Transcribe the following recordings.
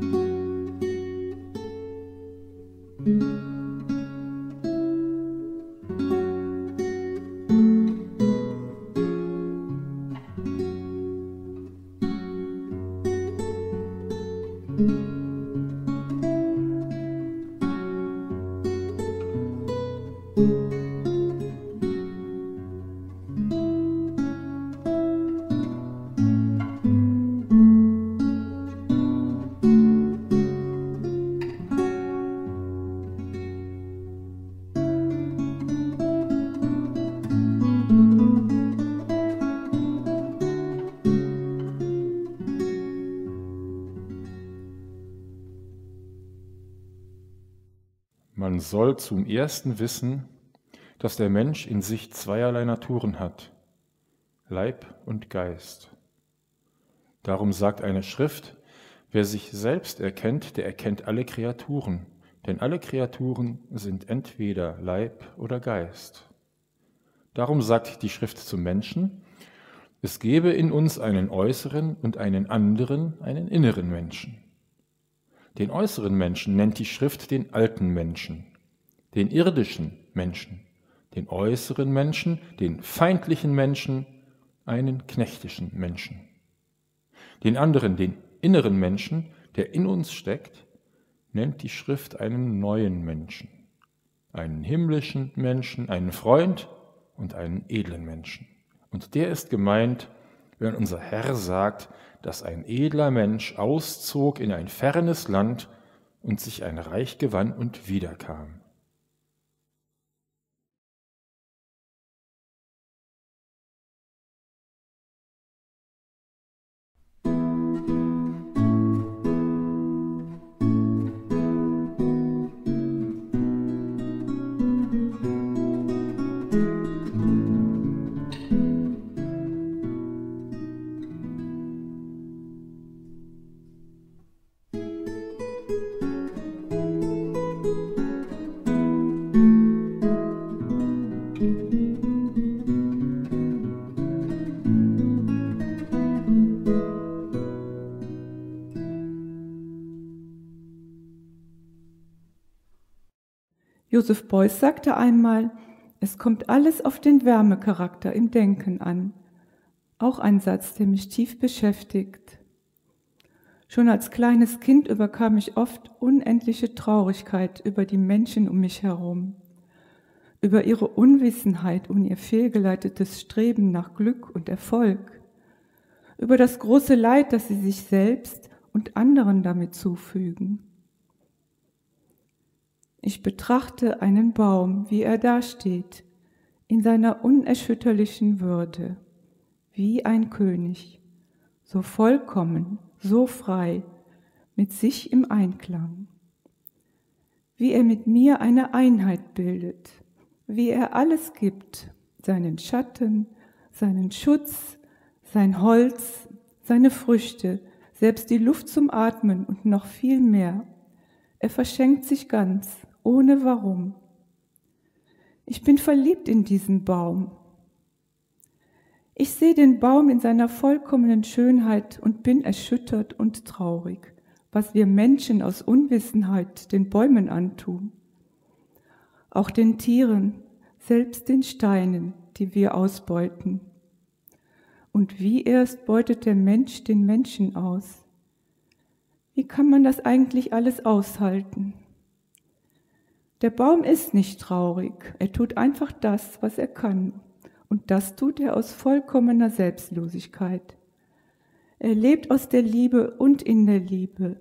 thank you Man soll zum ersten wissen, dass der Mensch in sich zweierlei Naturen hat, Leib und Geist. Darum sagt eine Schrift, wer sich selbst erkennt, der erkennt alle Kreaturen, denn alle Kreaturen sind entweder Leib oder Geist. Darum sagt die Schrift zum Menschen, es gebe in uns einen äußeren und einen anderen, einen inneren Menschen. Den äußeren Menschen nennt die Schrift den alten Menschen, den irdischen Menschen, den äußeren Menschen, den feindlichen Menschen, einen knechtischen Menschen. Den anderen, den inneren Menschen, der in uns steckt, nennt die Schrift einen neuen Menschen, einen himmlischen Menschen, einen Freund und einen edlen Menschen. Und der ist gemeint, wenn unser Herr sagt, dass ein edler Mensch auszog in ein fernes Land und sich ein Reich gewann und wiederkam. Joseph Beuys sagte einmal, es kommt alles auf den Wärmecharakter im Denken an. Auch ein Satz, der mich tief beschäftigt. Schon als kleines Kind überkam ich oft unendliche Traurigkeit über die Menschen um mich herum, über ihre Unwissenheit und ihr fehlgeleitetes Streben nach Glück und Erfolg, über das große Leid, das sie sich selbst und anderen damit zufügen. Ich betrachte einen Baum, wie er dasteht, in seiner unerschütterlichen Würde, wie ein König, so vollkommen, so frei, mit sich im Einklang. Wie er mit mir eine Einheit bildet, wie er alles gibt, seinen Schatten, seinen Schutz, sein Holz, seine Früchte, selbst die Luft zum Atmen und noch viel mehr. Er verschenkt sich ganz, ohne warum. Ich bin verliebt in diesen Baum. Ich sehe den Baum in seiner vollkommenen Schönheit und bin erschüttert und traurig, was wir Menschen aus Unwissenheit den Bäumen antun. Auch den Tieren, selbst den Steinen, die wir ausbeuten. Und wie erst beutet der Mensch den Menschen aus? Wie kann man das eigentlich alles aushalten? Der Baum ist nicht traurig, er tut einfach das, was er kann. Und das tut er aus vollkommener Selbstlosigkeit. Er lebt aus der Liebe und in der Liebe,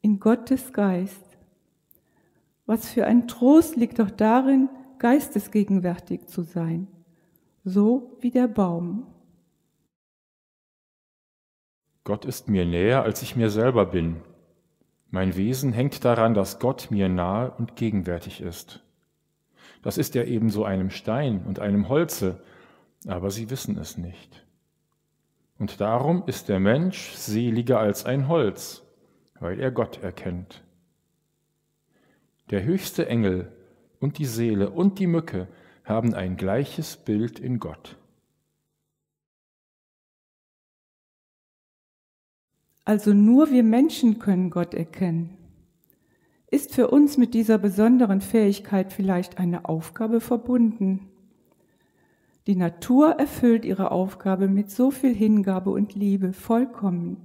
in Gottes Geist. Was für ein Trost liegt doch darin, geistesgegenwärtig zu sein, so wie der Baum. Gott ist mir näher, als ich mir selber bin. Mein Wesen hängt daran, dass Gott mir nahe und gegenwärtig ist. Das ist ja ebenso einem Stein und einem Holze, aber sie wissen es nicht. Und darum ist der Mensch seliger als ein Holz, weil er Gott erkennt. Der höchste Engel und die Seele und die Mücke haben ein gleiches Bild in Gott. Also nur wir Menschen können Gott erkennen. Ist für uns mit dieser besonderen Fähigkeit vielleicht eine Aufgabe verbunden? Die Natur erfüllt ihre Aufgabe mit so viel Hingabe und Liebe vollkommen,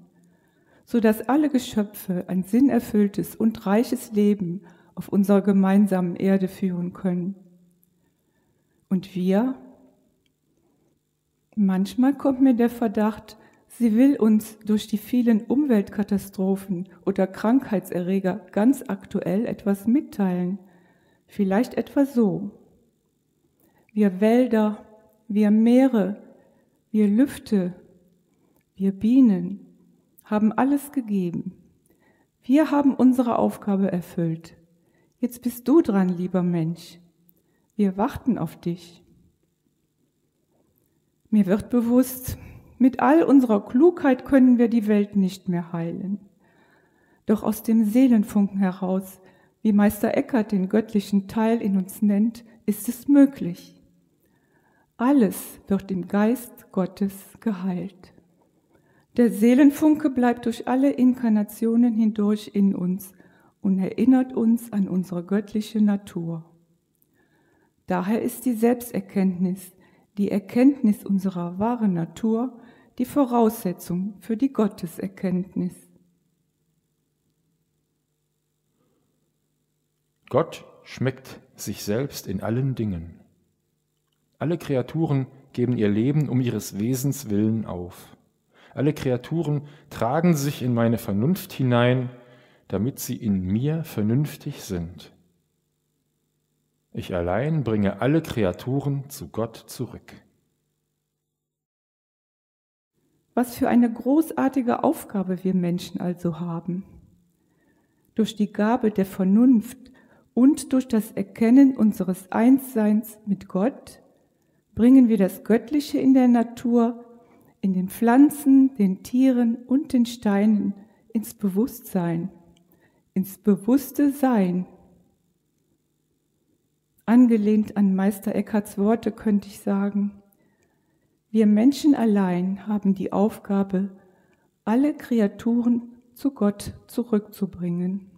so dass alle Geschöpfe ein sinnerfülltes und reiches Leben auf unserer gemeinsamen Erde führen können. Und wir? Manchmal kommt mir der Verdacht, sie will uns durch die vielen Umweltkatastrophen oder Krankheitserreger ganz aktuell etwas mitteilen. Vielleicht etwa so. Wir Wälder, wir Meere, wir Lüfte, wir Bienen haben alles gegeben. Wir haben unsere Aufgabe erfüllt. Jetzt bist du dran, lieber Mensch. Wir warten auf dich. Mir wird bewusst, mit all unserer Klugheit können wir die Welt nicht mehr heilen. Doch aus dem Seelenfunken heraus, wie Meister Eckert den göttlichen Teil in uns nennt, ist es möglich. Alles wird im Geist Gottes geheilt. Der Seelenfunke bleibt durch alle Inkarnationen hindurch in uns und erinnert uns an unsere göttliche Natur. Daher ist die Selbsterkenntnis, die Erkenntnis unserer wahren Natur, die Voraussetzung für die Gotteserkenntnis. Gott schmeckt sich selbst in allen Dingen. Alle Kreaturen geben ihr Leben um ihres Wesens willen auf. Alle Kreaturen tragen sich in meine Vernunft hinein, damit sie in mir vernünftig sind. Ich allein bringe alle Kreaturen zu Gott zurück. Was für eine großartige Aufgabe wir Menschen also haben. Durch die Gabe der Vernunft und durch das Erkennen unseres Einsseins mit Gott bringen wir das Göttliche in der Natur, in den Pflanzen, den Tieren und den Steinen ins Bewusstsein, ins bewusste Sein. Angelehnt an Meister Eckharts Worte könnte ich sagen, wir Menschen allein haben die Aufgabe, alle Kreaturen zu Gott zurückzubringen.